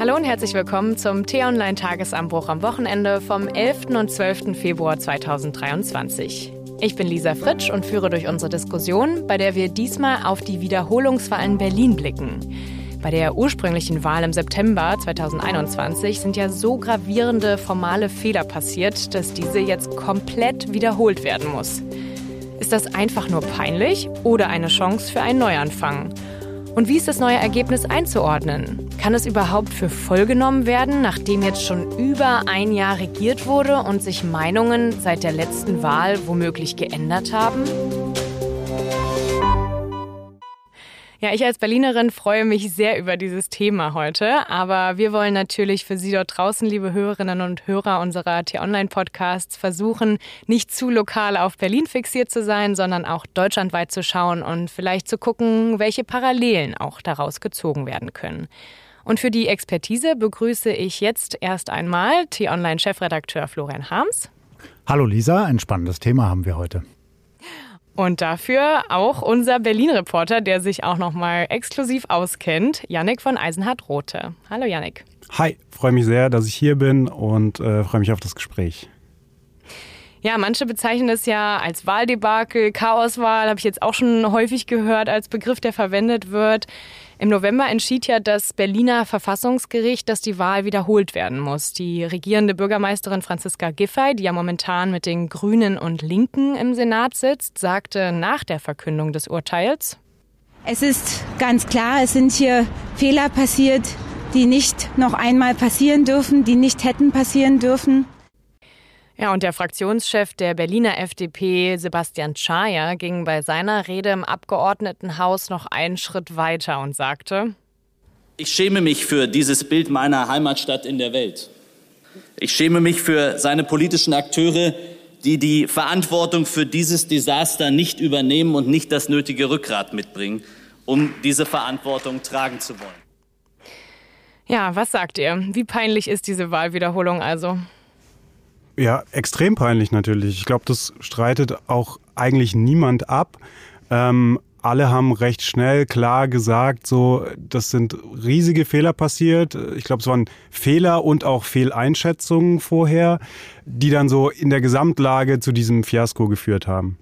Hallo und herzlich willkommen zum T-Online-Tagesanbruch am Wochenende vom 11. und 12. Februar 2023. Ich bin Lisa Fritsch und führe durch unsere Diskussion, bei der wir diesmal auf die Wiederholungswahl in Berlin blicken. Bei der ursprünglichen Wahl im September 2021 sind ja so gravierende formale Fehler passiert, dass diese jetzt komplett wiederholt werden muss. Ist das einfach nur peinlich oder eine Chance für einen Neuanfang? Und wie ist das neue Ergebnis einzuordnen? Kann es überhaupt für voll genommen werden, nachdem jetzt schon über ein Jahr regiert wurde und sich Meinungen seit der letzten Wahl womöglich geändert haben? Ja, ich als Berlinerin freue mich sehr über dieses Thema heute. Aber wir wollen natürlich für Sie dort draußen, liebe Hörerinnen und Hörer unserer T-Online-Podcasts, versuchen, nicht zu lokal auf Berlin fixiert zu sein, sondern auch deutschlandweit zu schauen und vielleicht zu gucken, welche Parallelen auch daraus gezogen werden können. Und für die Expertise begrüße ich jetzt erst einmal T-Online-Chefredakteur Florian Harms. Hallo Lisa, ein spannendes Thema haben wir heute. Und dafür auch unser Berlin-Reporter, der sich auch noch mal exklusiv auskennt, Yannick von Eisenhardt-Rothe. Hallo Yannick. Hi, freue mich sehr, dass ich hier bin und äh, freue mich auf das Gespräch. Ja, manche bezeichnen es ja als Wahldebakel, Chaoswahl, habe ich jetzt auch schon häufig gehört als Begriff, der verwendet wird. Im November entschied ja das Berliner Verfassungsgericht, dass die Wahl wiederholt werden muss. Die regierende Bürgermeisterin Franziska Giffey, die ja momentan mit den Grünen und Linken im Senat sitzt, sagte nach der Verkündung des Urteils, es ist ganz klar, es sind hier Fehler passiert, die nicht noch einmal passieren dürfen, die nicht hätten passieren dürfen. Ja, und der Fraktionschef der Berliner FDP, Sebastian Schaja, ging bei seiner Rede im Abgeordnetenhaus noch einen Schritt weiter und sagte, ich schäme mich für dieses Bild meiner Heimatstadt in der Welt. Ich schäme mich für seine politischen Akteure, die die Verantwortung für dieses Desaster nicht übernehmen und nicht das nötige Rückgrat mitbringen, um diese Verantwortung tragen zu wollen. Ja, was sagt ihr? Wie peinlich ist diese Wahlwiederholung also? Ja, extrem peinlich natürlich. Ich glaube, das streitet auch eigentlich niemand ab. Ähm, alle haben recht schnell klar gesagt, so, das sind riesige Fehler passiert. Ich glaube, es waren Fehler und auch Fehleinschätzungen vorher, die dann so in der Gesamtlage zu diesem Fiasko geführt haben.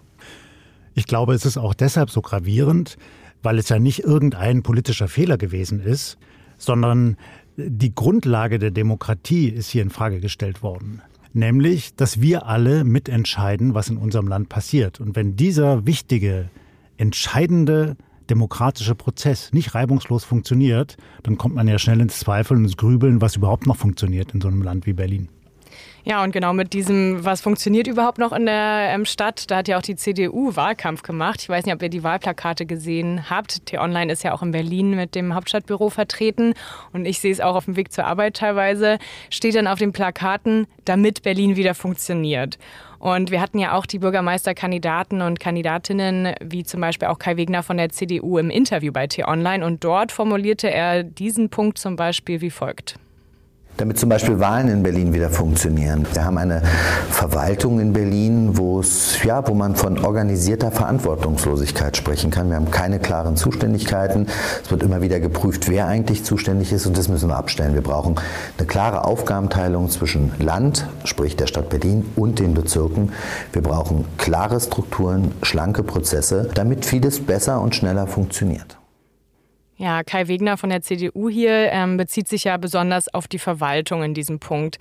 Ich glaube, es ist auch deshalb so gravierend, weil es ja nicht irgendein politischer Fehler gewesen ist, sondern die Grundlage der Demokratie ist hier in Frage gestellt worden nämlich, dass wir alle mitentscheiden, was in unserem Land passiert. Und wenn dieser wichtige, entscheidende demokratische Prozess nicht reibungslos funktioniert, dann kommt man ja schnell ins Zweifeln und ins Grübeln, was überhaupt noch funktioniert in so einem Land wie Berlin. Ja, und genau mit diesem, was funktioniert überhaupt noch in der ähm, Stadt, da hat ja auch die CDU Wahlkampf gemacht. Ich weiß nicht, ob ihr die Wahlplakate gesehen habt. T-Online ist ja auch in Berlin mit dem Hauptstadtbüro vertreten und ich sehe es auch auf dem Weg zur Arbeit teilweise. Steht dann auf den Plakaten, damit Berlin wieder funktioniert. Und wir hatten ja auch die Bürgermeisterkandidaten und Kandidatinnen, wie zum Beispiel auch Kai Wegner von der CDU im Interview bei T-Online. Und dort formulierte er diesen Punkt zum Beispiel wie folgt damit zum Beispiel Wahlen in Berlin wieder funktionieren. Wir haben eine Verwaltung in Berlin, wo es, ja, wo man von organisierter Verantwortungslosigkeit sprechen kann. Wir haben keine klaren Zuständigkeiten. Es wird immer wieder geprüft, wer eigentlich zuständig ist und das müssen wir abstellen. Wir brauchen eine klare Aufgabenteilung zwischen Land, sprich der Stadt Berlin und den Bezirken. Wir brauchen klare Strukturen, schlanke Prozesse, damit vieles besser und schneller funktioniert. Ja, Kai Wegner von der CDU hier ähm, bezieht sich ja besonders auf die Verwaltung in diesem Punkt.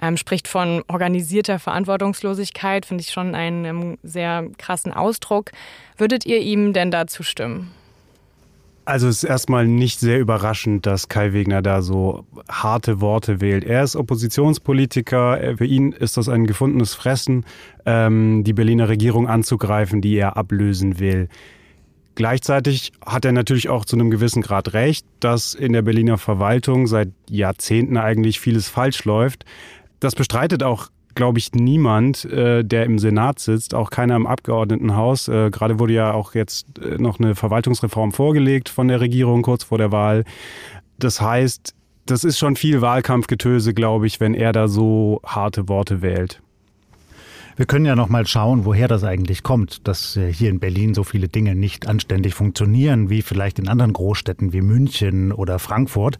Ähm, spricht von organisierter Verantwortungslosigkeit, finde ich schon einen ähm, sehr krassen Ausdruck. Würdet ihr ihm denn dazu stimmen? Also es ist erstmal nicht sehr überraschend, dass Kai Wegner da so harte Worte wählt. Er ist Oppositionspolitiker. Für ihn ist das ein gefundenes Fressen, ähm, die Berliner Regierung anzugreifen, die er ablösen will. Gleichzeitig hat er natürlich auch zu einem gewissen Grad recht, dass in der Berliner Verwaltung seit Jahrzehnten eigentlich vieles falsch läuft. Das bestreitet auch glaube ich, niemand, äh, der im Senat sitzt, auch keiner im Abgeordnetenhaus. Äh, gerade wurde ja auch jetzt äh, noch eine Verwaltungsreform vorgelegt von der Regierung kurz vor der Wahl. Das heißt, das ist schon viel Wahlkampfgetöse, glaube ich, wenn er da so harte Worte wählt. Wir können ja noch mal schauen, woher das eigentlich kommt, dass äh, hier in Berlin so viele Dinge nicht anständig funktionieren, wie vielleicht in anderen Großstädten wie München oder Frankfurt.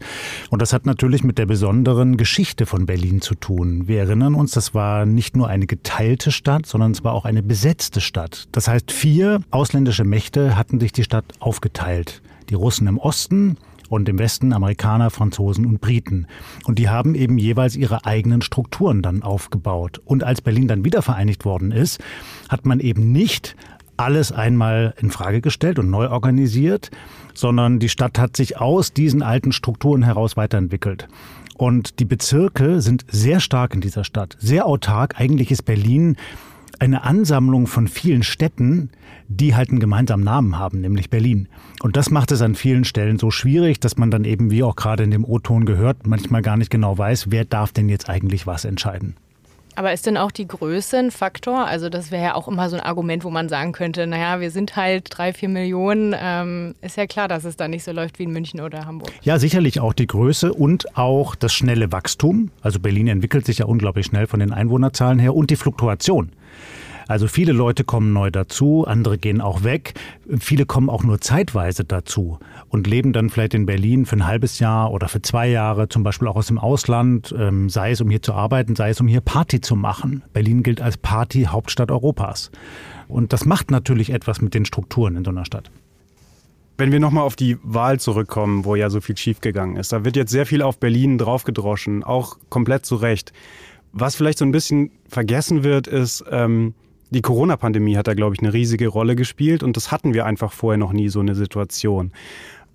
Und das hat natürlich mit der besonderen Geschichte von Berlin zu tun. Wir erinnern uns, das war nicht nur eine geteilte Stadt, sondern es war auch eine besetzte Stadt. Das heißt, vier ausländische Mächte hatten sich die Stadt aufgeteilt. Die Russen im Osten, und im Westen Amerikaner, Franzosen und Briten. Und die haben eben jeweils ihre eigenen Strukturen dann aufgebaut. Und als Berlin dann wieder vereinigt worden ist, hat man eben nicht alles einmal in Frage gestellt und neu organisiert, sondern die Stadt hat sich aus diesen alten Strukturen heraus weiterentwickelt. Und die Bezirke sind sehr stark in dieser Stadt, sehr autark. Eigentlich ist Berlin eine Ansammlung von vielen Städten, die halt einen gemeinsamen Namen haben, nämlich Berlin. Und das macht es an vielen Stellen so schwierig, dass man dann eben, wie auch gerade in dem O-Ton gehört, manchmal gar nicht genau weiß, wer darf denn jetzt eigentlich was entscheiden. Aber ist denn auch die Größe ein Faktor? Also das wäre ja auch immer so ein Argument, wo man sagen könnte, naja, wir sind halt drei, vier Millionen. Ähm, ist ja klar, dass es da nicht so läuft wie in München oder Hamburg. Ja, sicherlich auch die Größe und auch das schnelle Wachstum. Also Berlin entwickelt sich ja unglaublich schnell von den Einwohnerzahlen her und die Fluktuation. Also viele Leute kommen neu dazu, andere gehen auch weg. Viele kommen auch nur zeitweise dazu und leben dann vielleicht in Berlin für ein halbes Jahr oder für zwei Jahre, zum Beispiel auch aus dem Ausland, ähm, sei es um hier zu arbeiten, sei es um hier Party zu machen. Berlin gilt als Party-Hauptstadt Europas. Und das macht natürlich etwas mit den Strukturen in so einer Stadt. Wenn wir nochmal auf die Wahl zurückkommen, wo ja so viel schiefgegangen ist, da wird jetzt sehr viel auf Berlin draufgedroschen, auch komplett zu Recht. Was vielleicht so ein bisschen vergessen wird, ist, ähm, die Corona-Pandemie hat da, glaube ich, eine riesige Rolle gespielt und das hatten wir einfach vorher noch nie so eine Situation.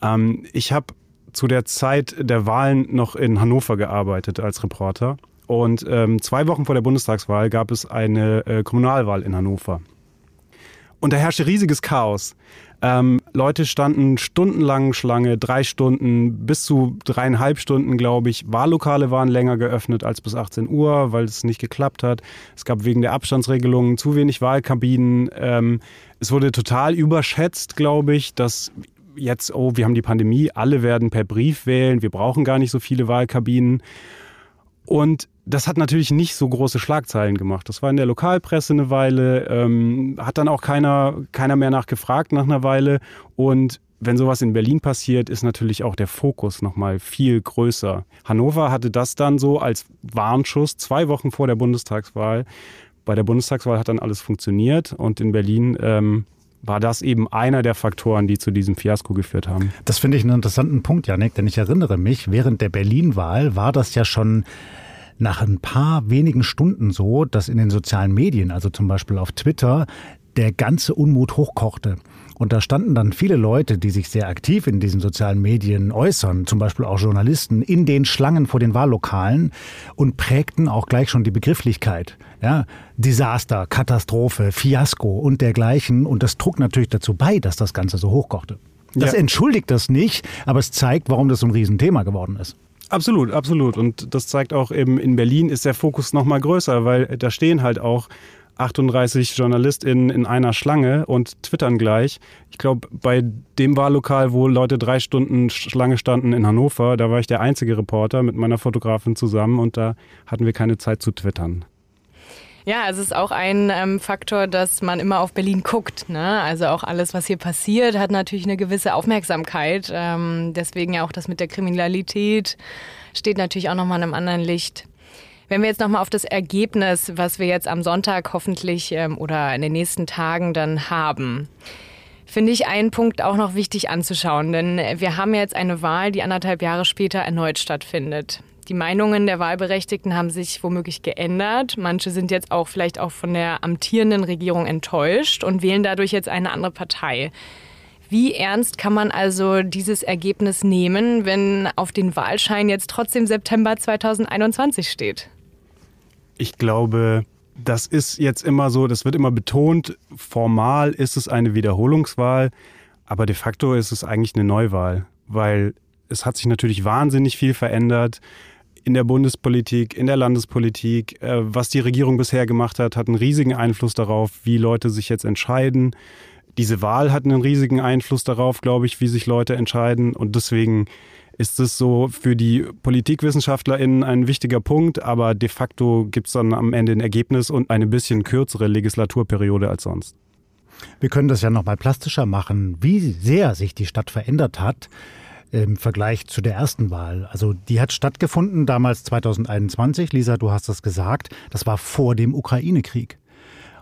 Ähm, ich habe zu der Zeit der Wahlen noch in Hannover gearbeitet als Reporter und ähm, zwei Wochen vor der Bundestagswahl gab es eine äh, Kommunalwahl in Hannover. Und da herrschte riesiges Chaos. Ähm, Leute standen stundenlang Schlange, drei Stunden, bis zu dreieinhalb Stunden, glaube ich. Wahllokale waren länger geöffnet als bis 18 Uhr, weil es nicht geklappt hat. Es gab wegen der Abstandsregelungen zu wenig Wahlkabinen. Ähm, es wurde total überschätzt, glaube ich, dass jetzt, oh, wir haben die Pandemie, alle werden per Brief wählen, wir brauchen gar nicht so viele Wahlkabinen. Und das hat natürlich nicht so große Schlagzeilen gemacht. Das war in der Lokalpresse eine Weile, ähm, hat dann auch keiner, keiner mehr nachgefragt nach einer Weile. Und wenn sowas in Berlin passiert, ist natürlich auch der Fokus nochmal viel größer. Hannover hatte das dann so als Warnschuss zwei Wochen vor der Bundestagswahl. Bei der Bundestagswahl hat dann alles funktioniert und in Berlin ähm, war das eben einer der Faktoren, die zu diesem Fiasko geführt haben. Das finde ich einen interessanten Punkt, Janik, denn ich erinnere mich, während der Berlin-Wahl war das ja schon nach ein paar wenigen Stunden so, dass in den sozialen Medien, also zum Beispiel auf Twitter, der ganze Unmut hochkochte. Und da standen dann viele Leute, die sich sehr aktiv in diesen sozialen Medien äußern, zum Beispiel auch Journalisten, in den Schlangen vor den Wahllokalen und prägten auch gleich schon die Begrifflichkeit. Ja, Desaster, Katastrophe, Fiasko und dergleichen. Und das trug natürlich dazu bei, dass das Ganze so hochkochte. Das ja. entschuldigt das nicht, aber es zeigt, warum das so ein Riesenthema geworden ist. Absolut, absolut. Und das zeigt auch eben, in Berlin ist der Fokus noch mal größer, weil da stehen halt auch 38 JournalistInnen in einer Schlange und twittern gleich. Ich glaube, bei dem Wahllokal, wo Leute drei Stunden Schlange standen in Hannover, da war ich der einzige Reporter mit meiner Fotografin zusammen und da hatten wir keine Zeit zu twittern. Ja, es ist auch ein ähm, Faktor, dass man immer auf Berlin guckt. Ne? Also auch alles, was hier passiert, hat natürlich eine gewisse Aufmerksamkeit. Ähm, deswegen ja auch das mit der Kriminalität steht natürlich auch nochmal in einem anderen Licht. Wenn wir jetzt nochmal auf das Ergebnis, was wir jetzt am Sonntag hoffentlich ähm, oder in den nächsten Tagen dann haben, finde ich einen Punkt auch noch wichtig anzuschauen. Denn wir haben jetzt eine Wahl, die anderthalb Jahre später erneut stattfindet. Die Meinungen der Wahlberechtigten haben sich womöglich geändert. Manche sind jetzt auch vielleicht auch von der amtierenden Regierung enttäuscht und wählen dadurch jetzt eine andere Partei. Wie ernst kann man also dieses Ergebnis nehmen, wenn auf den Wahlschein jetzt trotzdem September 2021 steht? Ich glaube, das ist jetzt immer so, das wird immer betont, formal ist es eine Wiederholungswahl, aber de facto ist es eigentlich eine Neuwahl, weil es hat sich natürlich wahnsinnig viel verändert in der Bundespolitik, in der Landespolitik. Äh, was die Regierung bisher gemacht hat, hat einen riesigen Einfluss darauf, wie Leute sich jetzt entscheiden. Diese Wahl hat einen riesigen Einfluss darauf, glaube ich, wie sich Leute entscheiden. Und deswegen ist es so für die PolitikwissenschaftlerInnen ein wichtiger Punkt, aber de facto gibt es dann am Ende ein Ergebnis und eine bisschen kürzere Legislaturperiode als sonst. Wir können das ja noch mal plastischer machen, wie sehr sich die Stadt verändert hat im Vergleich zu der ersten Wahl. Also die hat stattgefunden damals 2021. Lisa, du hast das gesagt. Das war vor dem Ukraine-Krieg.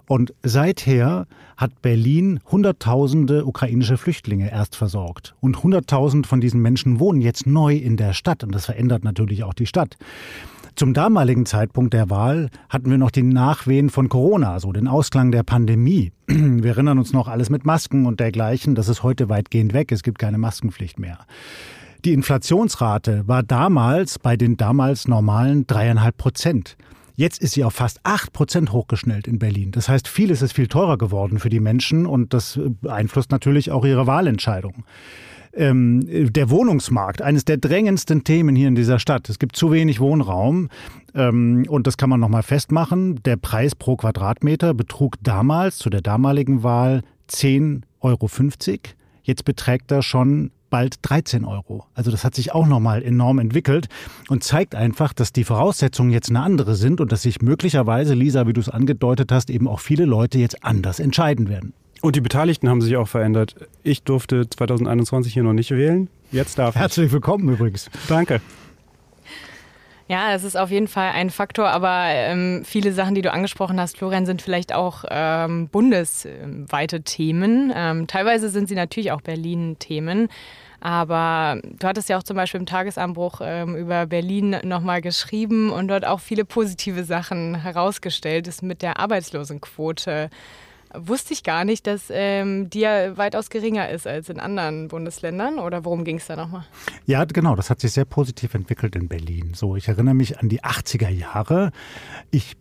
Und seither hat Berlin Hunderttausende ukrainische Flüchtlinge erst versorgt. Und Hunderttausend von diesen Menschen wohnen jetzt neu in der Stadt. Und das verändert natürlich auch die Stadt. Zum damaligen Zeitpunkt der Wahl hatten wir noch die Nachwehen von Corona, so den Ausklang der Pandemie. Wir erinnern uns noch alles mit Masken und dergleichen. Das ist heute weitgehend weg. Es gibt keine Maskenpflicht mehr. Die Inflationsrate war damals bei den damals normalen dreieinhalb Prozent. Jetzt ist sie auf fast acht Prozent hochgeschnellt in Berlin. Das heißt, vieles ist viel teurer geworden für die Menschen und das beeinflusst natürlich auch ihre Wahlentscheidung ähm, der Wohnungsmarkt, eines der drängendsten Themen hier in dieser Stadt. Es gibt zu wenig Wohnraum ähm, und das kann man nochmal festmachen. Der Preis pro Quadratmeter betrug damals, zu der damaligen Wahl, 10,50 Euro. Jetzt beträgt er schon bald 13 Euro. Also das hat sich auch nochmal enorm entwickelt und zeigt einfach, dass die Voraussetzungen jetzt eine andere sind und dass sich möglicherweise, Lisa, wie du es angedeutet hast, eben auch viele Leute jetzt anders entscheiden werden. Und die Beteiligten haben sich auch verändert. Ich durfte 2021 hier noch nicht wählen. Jetzt darf ich. Herzlich willkommen übrigens. Danke. Ja, es ist auf jeden Fall ein Faktor, aber ähm, viele Sachen, die du angesprochen hast, Florian, sind vielleicht auch ähm, bundesweite Themen. Ähm, teilweise sind sie natürlich auch Berlin-Themen. Aber du hattest ja auch zum Beispiel im Tagesanbruch ähm, über Berlin nochmal geschrieben und dort auch viele positive Sachen herausgestellt. Das mit der Arbeitslosenquote wusste ich gar nicht, dass ähm, die ja weitaus geringer ist als in anderen Bundesländern. Oder worum ging es da nochmal? Ja, genau. Das hat sich sehr positiv entwickelt in Berlin. So, ich erinnere mich an die 80er Jahre. Ich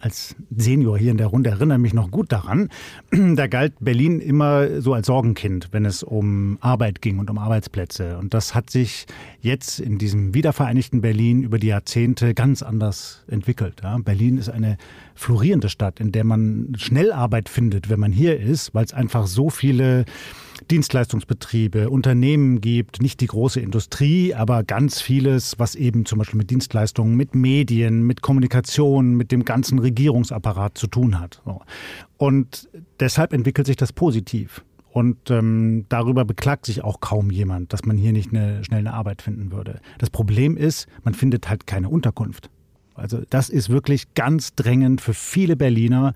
als Senior hier in der Runde erinnere mich noch gut daran. Da galt Berlin immer so als Sorgenkind, wenn es um Arbeit ging und um Arbeitsplätze. Und das hat sich jetzt in diesem wiedervereinigten Berlin über die Jahrzehnte ganz anders entwickelt. Ja, Berlin ist eine florierende Stadt, in der man schnell Arbeit findet, wenn man hier ist, weil es einfach so viele Dienstleistungsbetriebe, Unternehmen gibt, nicht die große Industrie, aber ganz vieles, was eben zum Beispiel mit Dienstleistungen, mit Medien, mit Kommunikation, mit dem ganzen Regierungsapparat zu tun hat. Und deshalb entwickelt sich das positiv. Und ähm, darüber beklagt sich auch kaum jemand, dass man hier nicht eine schnelle Arbeit finden würde. Das Problem ist, man findet halt keine Unterkunft. Also das ist wirklich ganz drängend für viele Berliner.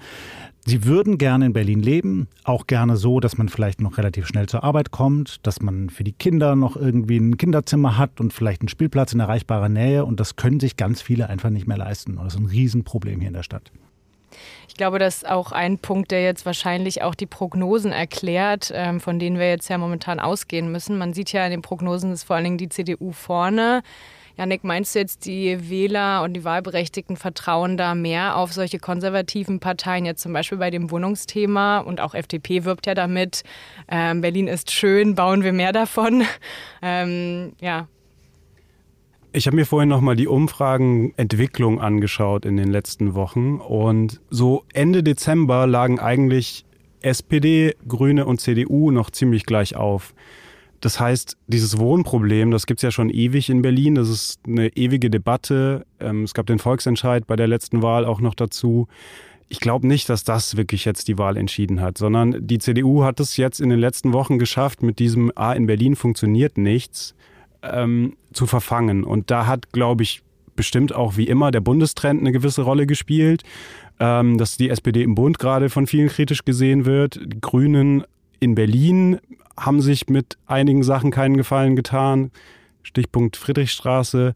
Sie würden gerne in Berlin leben, auch gerne so, dass man vielleicht noch relativ schnell zur Arbeit kommt, dass man für die Kinder noch irgendwie ein Kinderzimmer hat und vielleicht einen Spielplatz in erreichbarer Nähe. Und das können sich ganz viele einfach nicht mehr leisten. Und das ist ein Riesenproblem hier in der Stadt. Ich glaube, das ist auch ein Punkt, der jetzt wahrscheinlich auch die Prognosen erklärt, ähm, von denen wir jetzt ja momentan ausgehen müssen. Man sieht ja in den Prognosen ist vor allen Dingen die CDU vorne. Janik, meinst du jetzt, die Wähler und die Wahlberechtigten vertrauen da mehr auf solche konservativen Parteien, jetzt zum Beispiel bei dem Wohnungsthema und auch FDP wirbt ja damit, ähm, Berlin ist schön, bauen wir mehr davon. Ähm, ja. Ich habe mir vorhin nochmal die Umfragenentwicklung angeschaut in den letzten Wochen und so Ende Dezember lagen eigentlich SPD, Grüne und CDU noch ziemlich gleich auf. Das heißt, dieses Wohnproblem, das gibt es ja schon ewig in Berlin. Das ist eine ewige Debatte. Ähm, es gab den Volksentscheid bei der letzten Wahl auch noch dazu. Ich glaube nicht, dass das wirklich jetzt die Wahl entschieden hat, sondern die CDU hat es jetzt in den letzten Wochen geschafft, mit diesem Ah, in Berlin funktioniert nichts ähm, zu verfangen. Und da hat, glaube ich, bestimmt auch wie immer der Bundestrend eine gewisse Rolle gespielt, ähm, dass die SPD im Bund gerade von vielen kritisch gesehen wird. Die Grünen in Berlin haben sich mit einigen Sachen keinen Gefallen getan. Stichpunkt Friedrichstraße.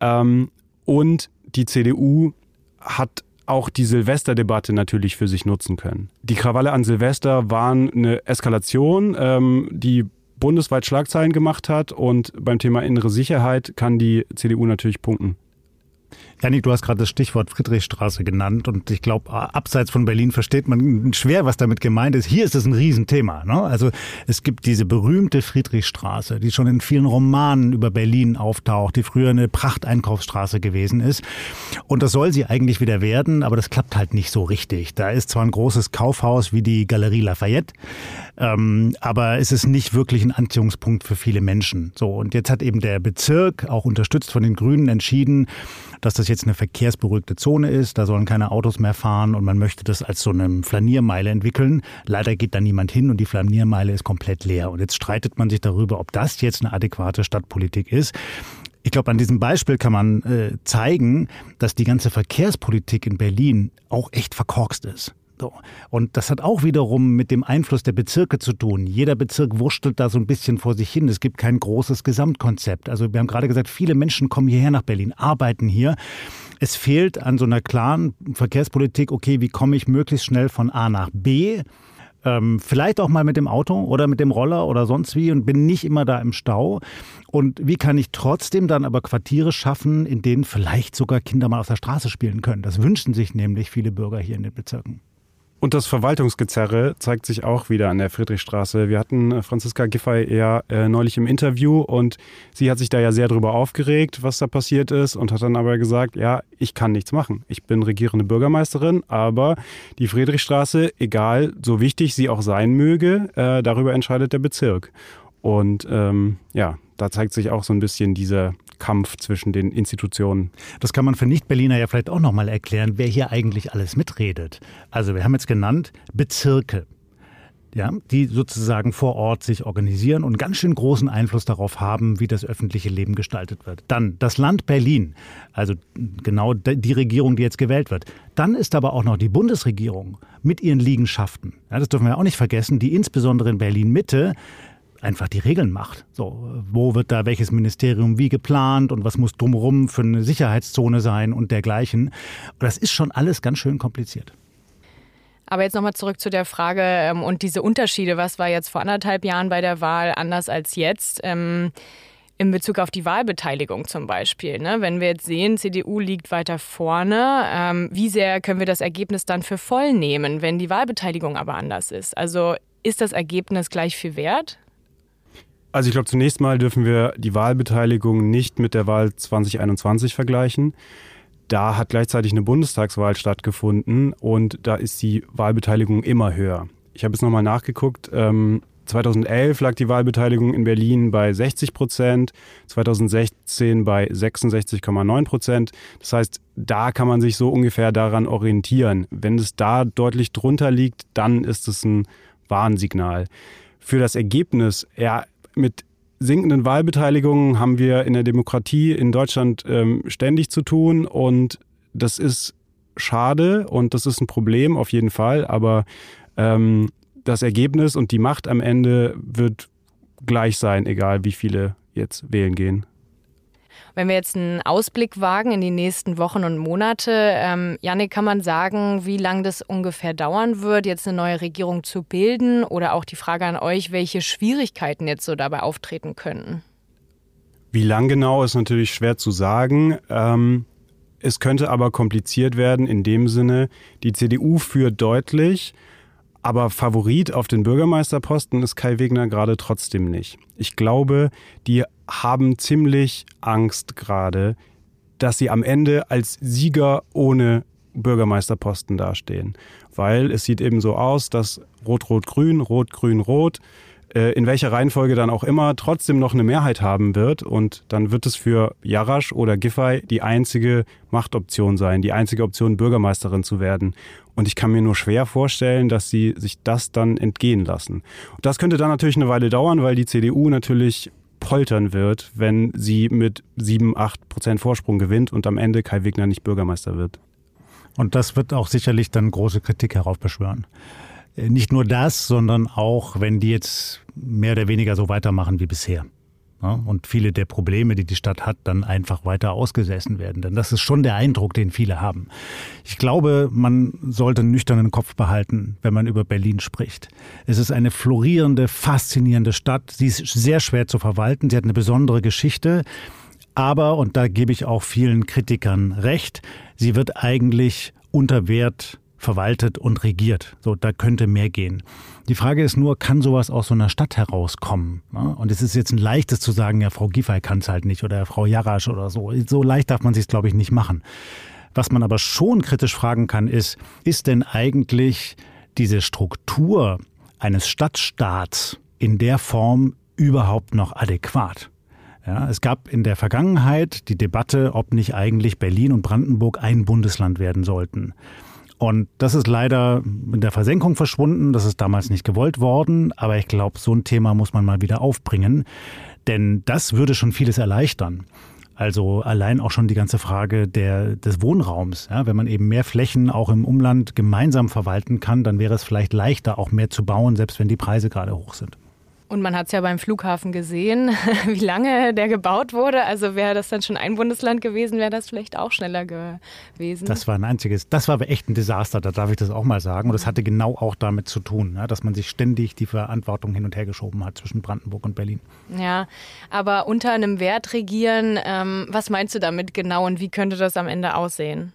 Ähm, und die CDU hat auch die Silvesterdebatte natürlich für sich nutzen können. Die Krawalle an Silvester waren eine Eskalation, ähm, die bundesweit Schlagzeilen gemacht hat und beim Thema innere Sicherheit kann die CDU natürlich punkten. Janik, du hast gerade das Stichwort Friedrichstraße genannt und ich glaube, abseits von Berlin versteht man schwer, was damit gemeint ist. Hier ist es ein Riesenthema. Ne? Also es gibt diese berühmte Friedrichstraße, die schon in vielen Romanen über Berlin auftaucht, die früher eine Prachteinkaufsstraße gewesen ist. Und das soll sie eigentlich wieder werden, aber das klappt halt nicht so richtig. Da ist zwar ein großes Kaufhaus wie die Galerie Lafayette, ähm, aber es ist nicht wirklich ein Anziehungspunkt für viele Menschen. So, und jetzt hat eben der Bezirk, auch unterstützt von den Grünen, entschieden, dass das jetzt eine verkehrsberuhigte Zone ist. Da sollen keine Autos mehr fahren und man möchte das als so eine Flaniermeile entwickeln. Leider geht da niemand hin und die Flaniermeile ist komplett leer. Und jetzt streitet man sich darüber, ob das jetzt eine adäquate Stadtpolitik ist. Ich glaube, an diesem Beispiel kann man äh, zeigen, dass die ganze Verkehrspolitik in Berlin auch echt verkorkst ist. Und das hat auch wiederum mit dem Einfluss der Bezirke zu tun. Jeder Bezirk wurschtelt da so ein bisschen vor sich hin. Es gibt kein großes Gesamtkonzept. Also wir haben gerade gesagt, viele Menschen kommen hierher nach Berlin, arbeiten hier. Es fehlt an so einer klaren Verkehrspolitik, okay, wie komme ich möglichst schnell von A nach B? Ähm, vielleicht auch mal mit dem Auto oder mit dem Roller oder sonst wie und bin nicht immer da im Stau. Und wie kann ich trotzdem dann aber Quartiere schaffen, in denen vielleicht sogar Kinder mal auf der Straße spielen können? Das wünschen sich nämlich viele Bürger hier in den Bezirken. Und das Verwaltungsgezerre zeigt sich auch wieder an der Friedrichstraße. Wir hatten äh, Franziska Giffey ja äh, neulich im Interview und sie hat sich da ja sehr drüber aufgeregt, was da passiert ist und hat dann aber gesagt, ja, ich kann nichts machen. Ich bin regierende Bürgermeisterin, aber die Friedrichstraße, egal so wichtig sie auch sein möge, äh, darüber entscheidet der Bezirk. Und ähm, ja, da zeigt sich auch so ein bisschen dieser Kampf zwischen den Institutionen. Das kann man für Nicht-Berliner ja vielleicht auch nochmal erklären, wer hier eigentlich alles mitredet. Also wir haben jetzt genannt Bezirke. Ja, die sozusagen vor Ort sich organisieren und ganz schön großen Einfluss darauf haben, wie das öffentliche Leben gestaltet wird. Dann das Land Berlin, also genau die Regierung, die jetzt gewählt wird. Dann ist aber auch noch die Bundesregierung mit ihren Liegenschaften. Ja, das dürfen wir auch nicht vergessen, die insbesondere in Berlin Mitte einfach die Regeln macht. So, wo wird da welches Ministerium wie geplant und was muss drumherum für eine Sicherheitszone sein und dergleichen. Und das ist schon alles ganz schön kompliziert. Aber jetzt nochmal zurück zu der Frage ähm, und diese Unterschiede. Was war jetzt vor anderthalb Jahren bei der Wahl anders als jetzt? Ähm, in Bezug auf die Wahlbeteiligung zum Beispiel. Ne? Wenn wir jetzt sehen, CDU liegt weiter vorne, ähm, wie sehr können wir das Ergebnis dann für voll nehmen, wenn die Wahlbeteiligung aber anders ist? Also ist das Ergebnis gleich viel wert? Also ich glaube, zunächst mal dürfen wir die Wahlbeteiligung nicht mit der Wahl 2021 vergleichen. Da hat gleichzeitig eine Bundestagswahl stattgefunden und da ist die Wahlbeteiligung immer höher. Ich habe jetzt nochmal nachgeguckt. 2011 ähm, lag die Wahlbeteiligung in Berlin bei 60 Prozent, 2016 bei 66,9 Prozent. Das heißt, da kann man sich so ungefähr daran orientieren. Wenn es da deutlich drunter liegt, dann ist es ein Warnsignal. Für das Ergebnis, ja, mit sinkenden Wahlbeteiligungen haben wir in der Demokratie in Deutschland ähm, ständig zu tun und das ist schade und das ist ein Problem auf jeden Fall, aber ähm, das Ergebnis und die Macht am Ende wird gleich sein, egal wie viele jetzt wählen gehen. Wenn wir jetzt einen Ausblick wagen in die nächsten Wochen und Monate, ähm, Janik, kann man sagen, wie lange das ungefähr dauern wird, jetzt eine neue Regierung zu bilden? Oder auch die Frage an euch, welche Schwierigkeiten jetzt so dabei auftreten könnten? Wie lang genau ist natürlich schwer zu sagen. Ähm, es könnte aber kompliziert werden in dem Sinne, die CDU führt deutlich, aber Favorit auf den Bürgermeisterposten ist Kai Wegner gerade trotzdem nicht. Ich glaube, die haben ziemlich Angst gerade, dass sie am Ende als Sieger ohne Bürgermeisterposten dastehen. Weil es sieht eben so aus, dass Rot-Rot-Grün, Rot-Grün-Rot äh, in welcher Reihenfolge dann auch immer, trotzdem noch eine Mehrheit haben wird. Und dann wird es für Jarasch oder Giffey die einzige Machtoption sein, die einzige Option, Bürgermeisterin zu werden. Und ich kann mir nur schwer vorstellen, dass sie sich das dann entgehen lassen. Und das könnte dann natürlich eine Weile dauern, weil die CDU natürlich poltern wird, wenn sie mit sieben, acht Prozent Vorsprung gewinnt und am Ende Kai Wegner nicht Bürgermeister wird. Und das wird auch sicherlich dann große Kritik heraufbeschwören. Äh, nicht nur das, sondern auch, wenn die jetzt mehr oder weniger so weitermachen wie bisher. Ja, und viele der Probleme, die die Stadt hat, dann einfach weiter ausgesessen werden. Denn das ist schon der Eindruck, den viele haben. Ich glaube, man sollte einen nüchternen Kopf behalten, wenn man über Berlin spricht. Es ist eine florierende, faszinierende Stadt. Sie ist sehr schwer zu verwalten. Sie hat eine besondere Geschichte. Aber, und da gebe ich auch vielen Kritikern recht, sie wird eigentlich unter Wert verwaltet und regiert. So, da könnte mehr gehen. Die Frage ist nur, kann sowas aus so einer Stadt herauskommen? Und es ist jetzt ein leichtes zu sagen, ja, Frau Giffey kann es halt nicht oder Frau Jarasch oder so. So leicht darf man sich glaube ich, nicht machen. Was man aber schon kritisch fragen kann, ist, ist denn eigentlich diese Struktur eines Stadtstaats in der Form überhaupt noch adäquat? Ja, es gab in der Vergangenheit die Debatte, ob nicht eigentlich Berlin und Brandenburg ein Bundesland werden sollten. Und das ist leider in der Versenkung verschwunden. Das ist damals nicht gewollt worden. Aber ich glaube, so ein Thema muss man mal wieder aufbringen. Denn das würde schon vieles erleichtern. Also allein auch schon die ganze Frage der, des Wohnraums. Ja, wenn man eben mehr Flächen auch im Umland gemeinsam verwalten kann, dann wäre es vielleicht leichter, auch mehr zu bauen, selbst wenn die Preise gerade hoch sind. Und man hat es ja beim Flughafen gesehen, wie lange der gebaut wurde. Also wäre das dann schon ein Bundesland gewesen, wäre das vielleicht auch schneller gewesen. Das war ein einziges, das war echt ein Desaster, da darf ich das auch mal sagen. Und das hatte genau auch damit zu tun, dass man sich ständig die Verantwortung hin und her geschoben hat zwischen Brandenburg und Berlin. Ja, aber unter einem Wert regieren, ähm, was meinst du damit genau und wie könnte das am Ende aussehen?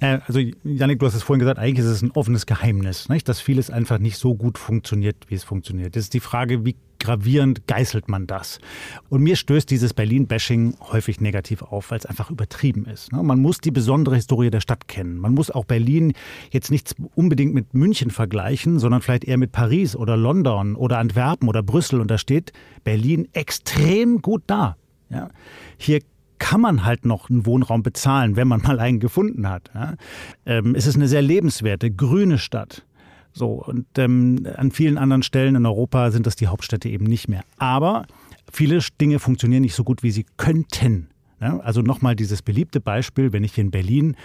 Äh, also Janik, du hast es vorhin gesagt, eigentlich ist es ein offenes Geheimnis, nicht? dass vieles einfach nicht so gut funktioniert, wie es funktioniert. Das ist die Frage, wie gravierend geißelt man das? Und mir stößt dieses Berlin-Bashing häufig negativ auf, weil es einfach übertrieben ist. Ne? Man muss die besondere Historie der Stadt kennen. Man muss auch Berlin jetzt nicht unbedingt mit München vergleichen, sondern vielleicht eher mit Paris oder London oder Antwerpen oder Brüssel. Und da steht Berlin extrem gut da. Ja? Hier kann man halt noch einen Wohnraum bezahlen, wenn man mal einen gefunden hat. Ja? Ähm, es ist eine sehr lebenswerte, grüne Stadt. So, und ähm, an vielen anderen Stellen in Europa sind das die Hauptstädte eben nicht mehr. Aber viele Dinge funktionieren nicht so gut, wie sie könnten. Ja? Also nochmal dieses beliebte Beispiel, wenn ich in Berlin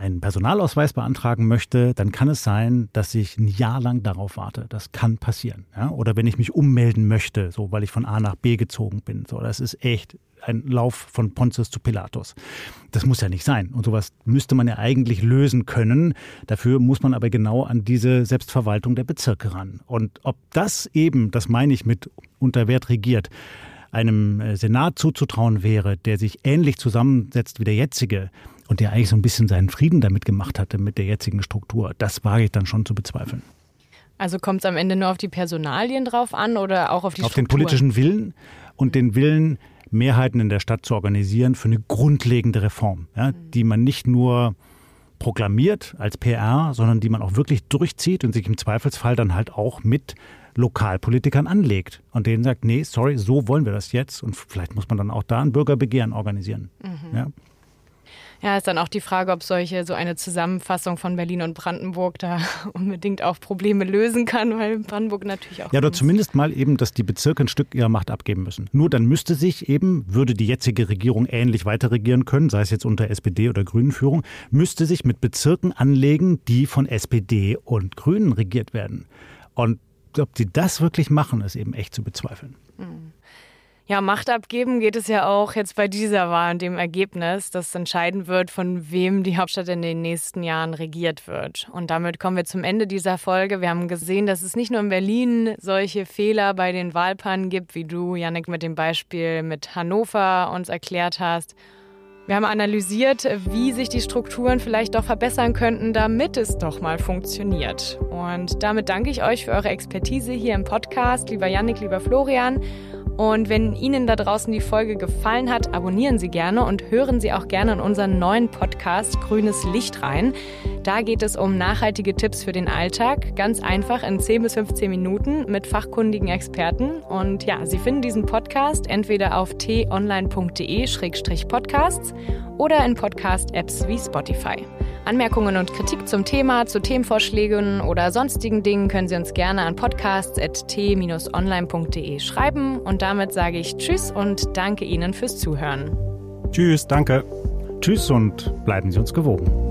einen Personalausweis beantragen möchte, dann kann es sein, dass ich ein Jahr lang darauf warte. Das kann passieren. Ja? Oder wenn ich mich ummelden möchte, so weil ich von A nach B gezogen bin. So, das ist echt ein Lauf von Pontius zu Pilatus. Das muss ja nicht sein. Und sowas müsste man ja eigentlich lösen können. Dafür muss man aber genau an diese Selbstverwaltung der Bezirke ran. Und ob das eben, das meine ich mit unter Wert regiert, einem äh, Senat zuzutrauen wäre, der sich ähnlich zusammensetzt wie der jetzige, und der eigentlich so ein bisschen seinen Frieden damit gemacht hatte mit der jetzigen Struktur, das wage ich dann schon zu bezweifeln. Also kommt es am Ende nur auf die Personalien drauf an oder auch auf die Auf Struktur? den politischen Willen und den Willen, Mehrheiten in der Stadt zu organisieren für eine grundlegende Reform, ja, die man nicht nur proklamiert als PR, sondern die man auch wirklich durchzieht und sich im Zweifelsfall dann halt auch mit Lokalpolitikern anlegt und denen sagt, nee, sorry, so wollen wir das jetzt und vielleicht muss man dann auch da ein Bürgerbegehren organisieren. Mhm. Ja. Ja, ist dann auch die Frage, ob solche so eine Zusammenfassung von Berlin und Brandenburg da unbedingt auch Probleme lösen kann, weil Brandenburg natürlich auch. Ja, oder zumindest mal eben, dass die Bezirke ein Stück ihrer Macht abgeben müssen. Nur dann müsste sich eben, würde die jetzige Regierung ähnlich weiter regieren können, sei es jetzt unter SPD oder Grünen Führung, müsste sich mit Bezirken anlegen, die von SPD und Grünen regiert werden. Und ob die das wirklich machen, ist eben echt zu bezweifeln. Mhm. Ja, Macht abgeben geht es ja auch jetzt bei dieser Wahl und dem Ergebnis, das entscheiden wird, von wem die Hauptstadt in den nächsten Jahren regiert wird. Und damit kommen wir zum Ende dieser Folge. Wir haben gesehen, dass es nicht nur in Berlin solche Fehler bei den Wahlpannen gibt, wie du, Janik, mit dem Beispiel mit Hannover uns erklärt hast. Wir haben analysiert, wie sich die Strukturen vielleicht doch verbessern könnten, damit es doch mal funktioniert. Und damit danke ich euch für eure Expertise hier im Podcast, lieber Janik, lieber Florian. Und wenn Ihnen da draußen die Folge gefallen hat, abonnieren Sie gerne und hören Sie auch gerne in unseren neuen Podcast Grünes Licht rein. Da geht es um nachhaltige Tipps für den Alltag, ganz einfach in 10 bis 15 Minuten mit fachkundigen Experten. Und ja, Sie finden diesen Podcast entweder auf t-online.de-podcasts oder in Podcast-Apps wie Spotify. Anmerkungen und Kritik zum Thema, zu Themenvorschlägen oder sonstigen Dingen können Sie uns gerne an podcasts.t-online.de schreiben. Und damit sage ich Tschüss und danke Ihnen fürs Zuhören. Tschüss, danke. Tschüss und bleiben Sie uns gewogen.